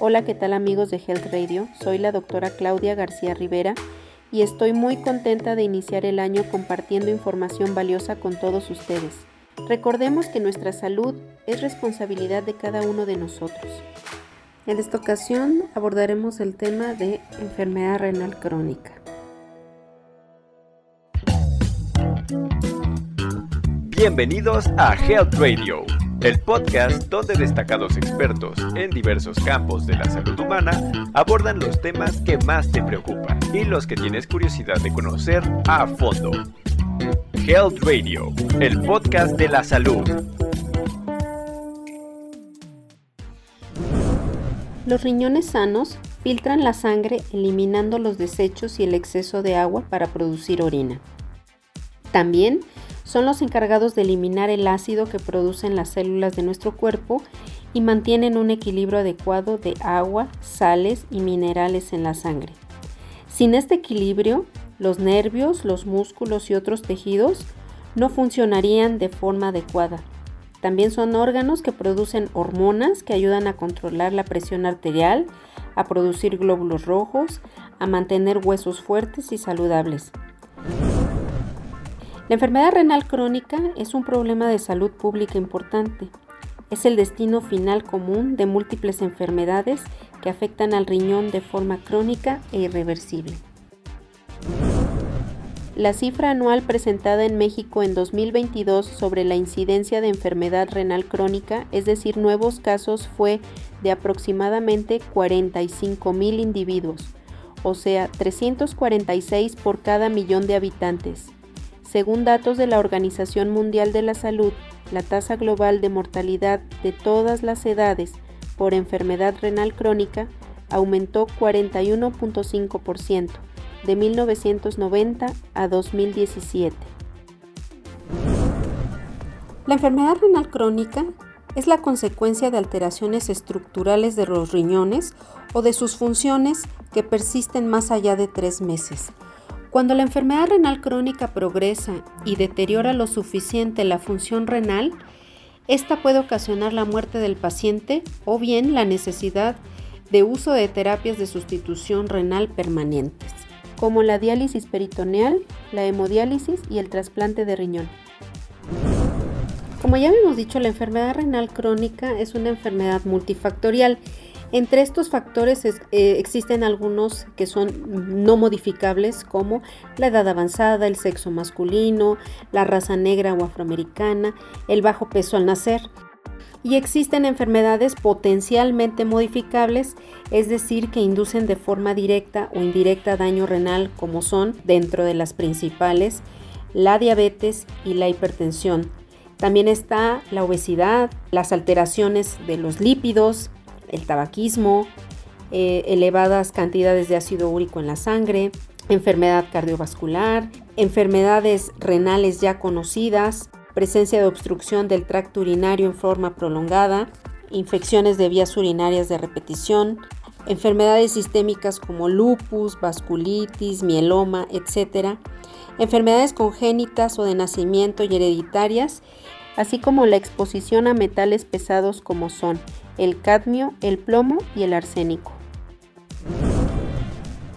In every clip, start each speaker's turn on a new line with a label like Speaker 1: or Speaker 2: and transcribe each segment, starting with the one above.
Speaker 1: Hola, ¿qué tal amigos de Health Radio? Soy la doctora Claudia García Rivera y estoy muy contenta de iniciar el año compartiendo información valiosa con todos ustedes. Recordemos que nuestra salud es responsabilidad de cada uno de nosotros. En esta ocasión abordaremos el tema de enfermedad renal crónica.
Speaker 2: Bienvenidos a Health Radio, el podcast donde destacados expertos en diversos campos de la salud humana abordan los temas que más te preocupan y los que tienes curiosidad de conocer a fondo. Health Radio, el podcast de la salud.
Speaker 1: Los riñones sanos filtran la sangre eliminando los desechos y el exceso de agua para producir orina. También son los encargados de eliminar el ácido que producen las células de nuestro cuerpo y mantienen un equilibrio adecuado de agua, sales y minerales en la sangre. Sin este equilibrio, los nervios, los músculos y otros tejidos no funcionarían de forma adecuada. También son órganos que producen hormonas que ayudan a controlar la presión arterial, a producir glóbulos rojos, a mantener huesos fuertes y saludables. La enfermedad renal crónica es un problema de salud pública importante. Es el destino final común de múltiples enfermedades que afectan al riñón de forma crónica e irreversible. La cifra anual presentada en México en 2022 sobre la incidencia de enfermedad renal crónica, es decir, nuevos casos, fue de aproximadamente 45 mil individuos, o sea, 346 por cada millón de habitantes. Según datos de la Organización Mundial de la Salud, la tasa global de mortalidad de todas las edades por enfermedad renal crónica aumentó 41.5% de 1990 a 2017. La enfermedad renal crónica es la consecuencia de alteraciones estructurales de los riñones o de sus funciones que persisten más allá de tres meses cuando la enfermedad renal crónica progresa y deteriora lo suficiente la función renal, esta puede ocasionar la muerte del paciente o bien la necesidad de uso de terapias de sustitución renal permanentes, como la diálisis peritoneal, la hemodiálisis y el trasplante de riñón. Como ya hemos dicho, la enfermedad renal crónica es una enfermedad multifactorial entre estos factores eh, existen algunos que son no modificables como la edad avanzada, el sexo masculino, la raza negra o afroamericana, el bajo peso al nacer. Y existen enfermedades potencialmente modificables, es decir, que inducen de forma directa o indirecta daño renal como son, dentro de las principales, la diabetes y la hipertensión. También está la obesidad, las alteraciones de los lípidos, el tabaquismo, eh, elevadas cantidades de ácido úrico en la sangre, enfermedad cardiovascular, enfermedades renales ya conocidas, presencia de obstrucción del tracto urinario en forma prolongada, infecciones de vías urinarias de repetición, enfermedades sistémicas como lupus, vasculitis, mieloma, etc., enfermedades congénitas o de nacimiento y hereditarias, así como la exposición a metales pesados como son el cadmio, el plomo y el arsénico.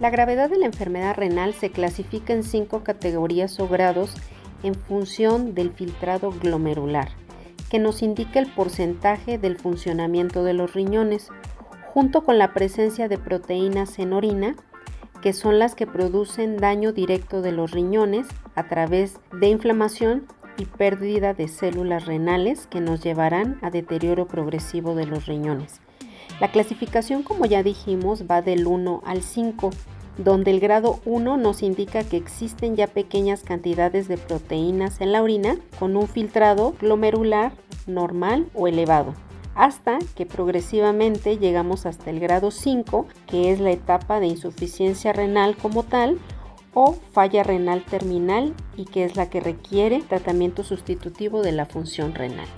Speaker 1: La gravedad de la enfermedad renal se clasifica en cinco categorías o grados en función del filtrado glomerular, que nos indica el porcentaje del funcionamiento de los riñones, junto con la presencia de proteínas en orina, que son las que producen daño directo de los riñones a través de inflamación y pérdida de células renales que nos llevarán a deterioro progresivo de los riñones. La clasificación, como ya dijimos, va del 1 al 5, donde el grado 1 nos indica que existen ya pequeñas cantidades de proteínas en la orina con un filtrado glomerular normal o elevado, hasta que progresivamente llegamos hasta el grado 5, que es la etapa de insuficiencia renal como tal, o falla renal terminal y que es la que requiere tratamiento sustitutivo de la función renal.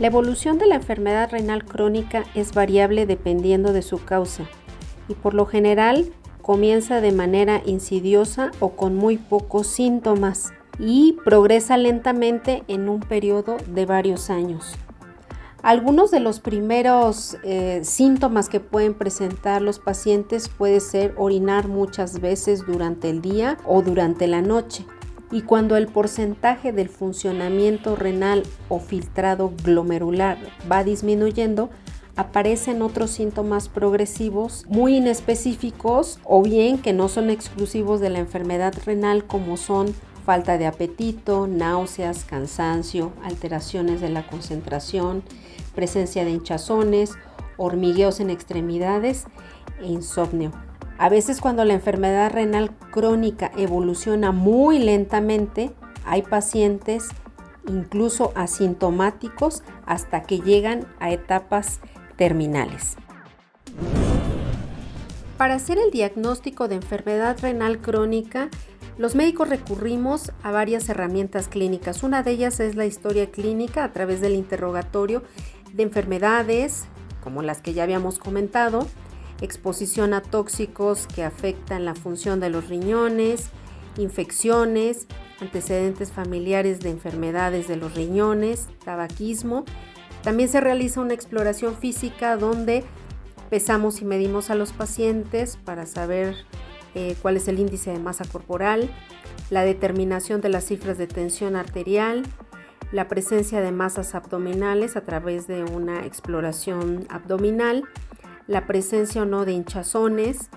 Speaker 1: La evolución de la enfermedad renal crónica es variable dependiendo de su causa y por lo general comienza de manera insidiosa o con muy pocos síntomas y progresa lentamente en un periodo de varios años. Algunos de los primeros eh, síntomas que pueden presentar los pacientes puede ser orinar muchas veces durante el día o durante la noche. Y cuando el porcentaje del funcionamiento renal o filtrado glomerular va disminuyendo, aparecen otros síntomas progresivos muy inespecíficos o bien que no son exclusivos de la enfermedad renal como son falta de apetito, náuseas, cansancio, alteraciones de la concentración, presencia de hinchazones, hormigueos en extremidades e insomnio. A veces cuando la enfermedad renal crónica evoluciona muy lentamente, hay pacientes incluso asintomáticos hasta que llegan a etapas terminales. Para hacer el diagnóstico de enfermedad renal crónica, los médicos recurrimos a varias herramientas clínicas. Una de ellas es la historia clínica a través del interrogatorio de enfermedades, como las que ya habíamos comentado, exposición a tóxicos que afectan la función de los riñones, infecciones, antecedentes familiares de enfermedades de los riñones, tabaquismo. También se realiza una exploración física donde pesamos y medimos a los pacientes para saber eh, cuál es el índice de masa corporal, la determinación de las cifras de tensión arterial, la presencia de masas abdominales a través de una exploración abdominal, la presencia o no de hinchazones,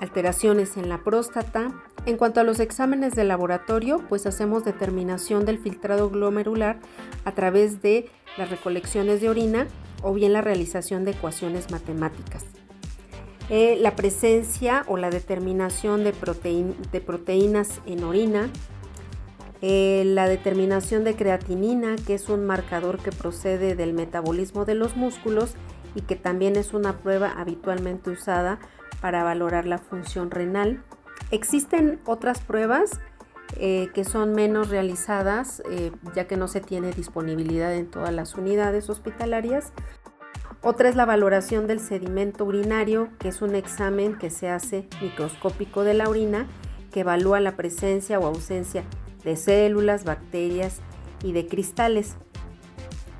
Speaker 1: alteraciones en la próstata. En cuanto a los exámenes de laboratorio, pues hacemos determinación del filtrado glomerular a través de las recolecciones de orina o bien la realización de ecuaciones matemáticas. Eh, la presencia o la determinación de, proteínas en orina, eh, la determinación de creatinina, que es un marcador que procede del metabolismo de los músculos y que también es una prueba habitualmente usada para valorar la función renal. Existen otras pruebas eh, que son menos realizadas ya que no se tiene disponibilidad en todas las unidades hospitalarias, otra es la valoración del sedimento urinario, que es un examen que se hace microscópico de la orina, que evalúa la presencia o ausencia de células, bacterias y de cristales.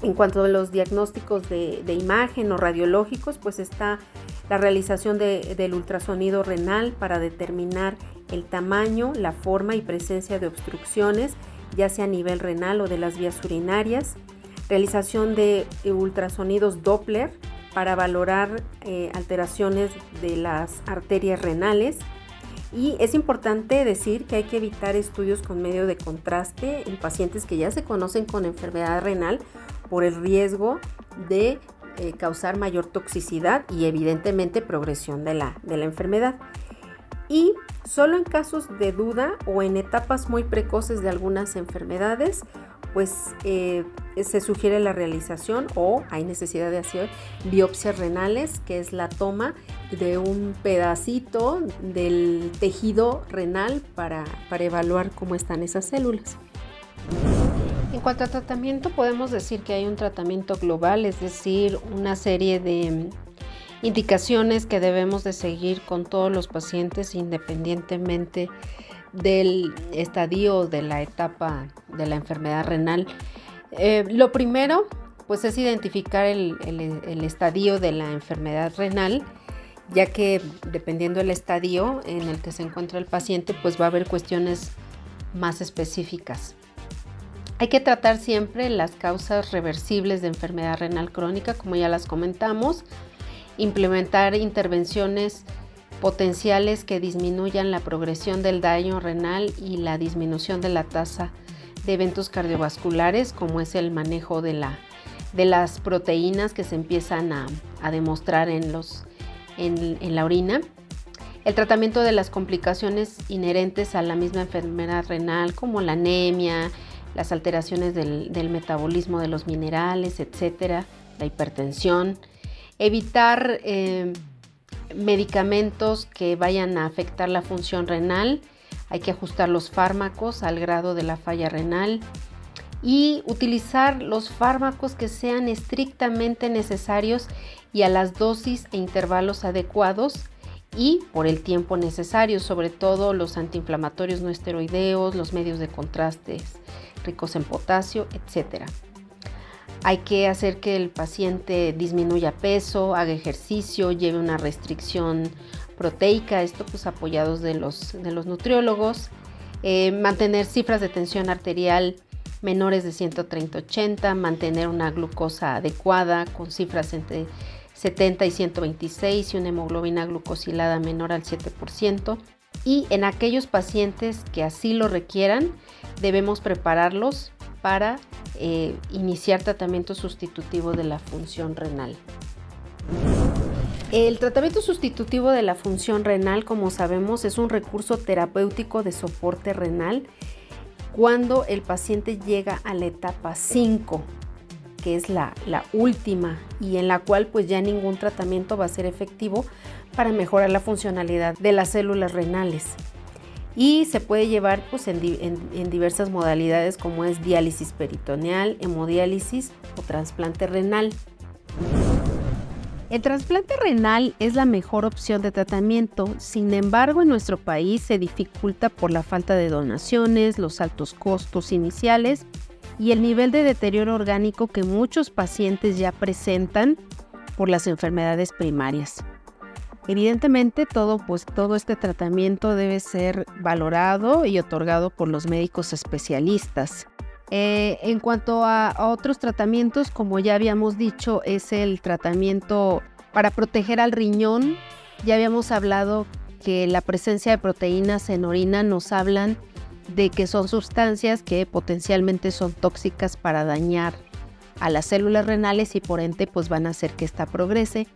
Speaker 1: En cuanto a los diagnósticos de, imagen o radiológicos, pues está la realización del ultrasonido renal para determinar el tamaño, la forma y presencia de obstrucciones, ya sea a nivel renal o de las vías urinarias realización de ultrasonidos Doppler para valorar eh, alteraciones de las arterias renales. Y es importante decir que hay que evitar estudios con medio de contraste en pacientes que ya se conocen con enfermedad renal por el riesgo de eh, causar mayor toxicidad y evidentemente progresión de la, de la enfermedad. Y solo en casos de duda o en etapas muy precoces de algunas enfermedades pues eh, se sugiere la realización o hay necesidad de hacer biopsias renales, que es la toma de un pedacito del tejido renal para, para evaluar cómo están esas células. En cuanto a tratamiento, podemos decir que hay un tratamiento global, es decir, una serie de indicaciones que debemos de seguir con todos los pacientes independientemente del estadio de la etapa de la enfermedad renal. Eh, lo primero, pues es identificar el, estadio de la enfermedad renal, ya que dependiendo del estadio en el que se encuentra el paciente, pues va a haber cuestiones más específicas. Hay que tratar siempre las causas reversibles de enfermedad renal crónica, como ya las comentamos, implementar intervenciones potenciales que disminuyan la progresión del daño renal y la disminución de la tasa de eventos cardiovasculares, como es el manejo de, la, de las proteínas que se empiezan a, demostrar en, los, en, la orina. El tratamiento de las complicaciones inherentes a la misma enfermedad renal, como la anemia, las alteraciones del, metabolismo de los minerales, etcétera, la hipertensión. Evitar eh, medicamentos que vayan a afectar la función renal, hay que ajustar los fármacos al grado de la falla renal y utilizar los fármacos que sean estrictamente necesarios y a las dosis e intervalos adecuados y por el tiempo necesario, sobre todo los antiinflamatorios no esteroideos, los medios de contrastes ricos en potasio, etc. Hay que hacer que el paciente disminuya peso, haga ejercicio, lleve una restricción proteica, esto pues apoyados de los, de los nutriólogos. Eh, mantener cifras de tensión arterial menores de 130-80, mantener una glucosa adecuada con cifras entre 70 y 126 y una hemoglobina glucosilada menor al 7%. Y en aquellos pacientes que así lo requieran, debemos prepararlos para eh, iniciar tratamiento sustitutivo de la función renal. El tratamiento sustitutivo de la función renal, como sabemos, es un recurso terapéutico de soporte renal cuando el paciente llega a la etapa 5, que es la, la, última y en la cual pues ya ningún tratamiento va a ser efectivo para mejorar la funcionalidad de las células renales. Y se puede llevar pues, en, en diversas modalidades como es diálisis peritoneal, hemodiálisis o trasplante renal. El trasplante renal es la mejor opción de tratamiento, sin embargo en nuestro país se dificulta por la falta de donaciones, los altos costos iniciales y el nivel de deterioro orgánico que muchos pacientes ya presentan por las enfermedades primarias. Evidentemente todo, pues, todo este tratamiento debe ser valorado y otorgado por los médicos especialistas. Eh, en cuanto a, otros tratamientos, como ya habíamos dicho, es el tratamiento para proteger al riñón. Ya habíamos hablado que la presencia de proteínas en orina nos hablan de que son sustancias que potencialmente son tóxicas para dañar a las células renales y por ende pues van a hacer que esta progrese.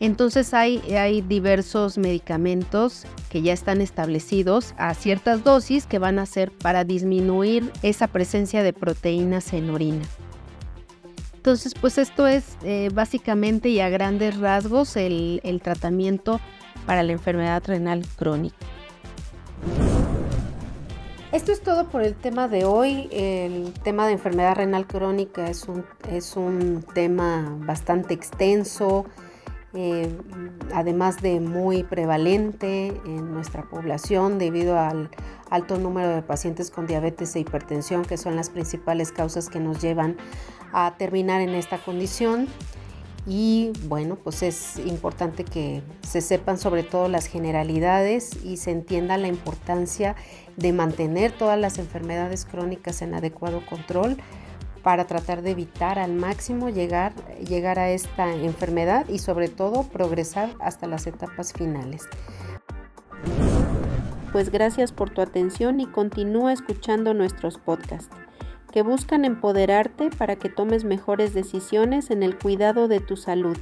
Speaker 1: Entonces hay, hay diversos medicamentos que ya están establecidos a ciertas dosis que van a ser para disminuir esa presencia de proteínas en orina. Entonces, pues esto es eh, básicamente y a grandes rasgos el, el tratamiento para la enfermedad renal crónica. Esto es todo por el tema de hoy. El tema de enfermedad renal crónica es un, es un tema bastante extenso. Eh, además de muy prevalente en nuestra población debido al alto número de pacientes con diabetes e hipertensión, que son las principales causas que nos llevan a terminar en esta condición. Y bueno, pues es importante que se sepan sobre todo las generalidades y se entienda la importancia de mantener todas las enfermedades crónicas en adecuado control para tratar de evitar al máximo llegar, llegar a esta enfermedad y sobre todo progresar hasta las etapas finales. Pues gracias por tu atención y continúa escuchando nuestros podcasts que buscan empoderarte para que tomes mejores decisiones en el cuidado de tu salud.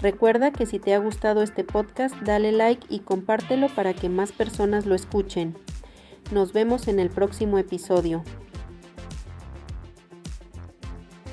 Speaker 1: Recuerda que si te ha gustado este podcast, dale like y compártelo para que más personas lo escuchen. Nos vemos en el próximo episodio.